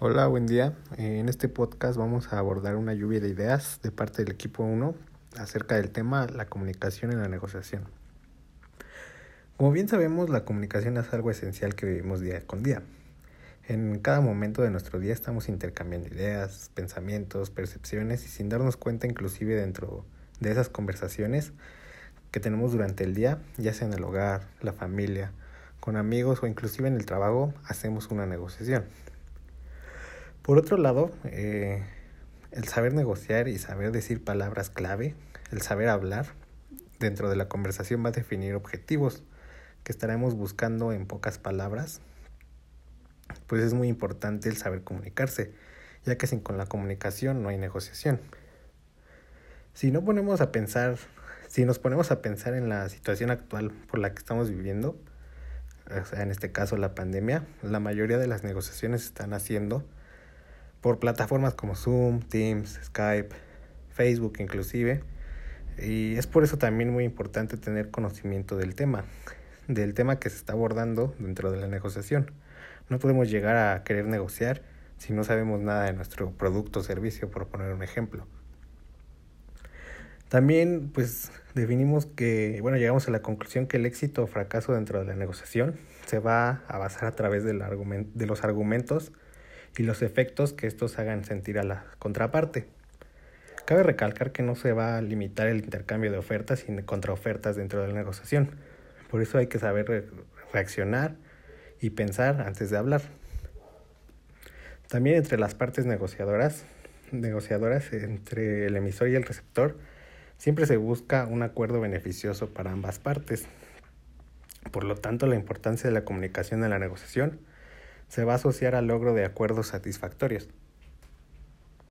Hola, buen día. En este podcast vamos a abordar una lluvia de ideas de parte del equipo 1 acerca del tema la comunicación en la negociación. Como bien sabemos, la comunicación es algo esencial que vivimos día con día. En cada momento de nuestro día estamos intercambiando ideas, pensamientos, percepciones y sin darnos cuenta inclusive dentro de esas conversaciones que tenemos durante el día, ya sea en el hogar, la familia, con amigos o inclusive en el trabajo, hacemos una negociación. Por otro lado, eh, el saber negociar y saber decir palabras clave, el saber hablar dentro de la conversación va a definir objetivos que estaremos buscando en pocas palabras. Pues es muy importante el saber comunicarse, ya que sin con la comunicación no hay negociación. Si no ponemos a pensar, si nos ponemos a pensar en la situación actual por la que estamos viviendo, en este caso la pandemia, la mayoría de las negociaciones están haciendo por plataformas como Zoom, Teams, Skype, Facebook inclusive. Y es por eso también muy importante tener conocimiento del tema, del tema que se está abordando dentro de la negociación. No podemos llegar a querer negociar si no sabemos nada de nuestro producto o servicio, por poner un ejemplo. También, pues, definimos que, bueno, llegamos a la conclusión que el éxito o fracaso dentro de la negociación se va a basar a través del de los argumentos y los efectos que estos hagan sentir a la contraparte. Cabe recalcar que no se va a limitar el intercambio de ofertas y contraofertas dentro de la negociación. Por eso hay que saber reaccionar y pensar antes de hablar. También entre las partes negociadoras, negociadoras entre el emisor y el receptor, Siempre se busca un acuerdo beneficioso para ambas partes. Por lo tanto, la importancia de la comunicación en la negociación se va a asociar al logro de acuerdos satisfactorios.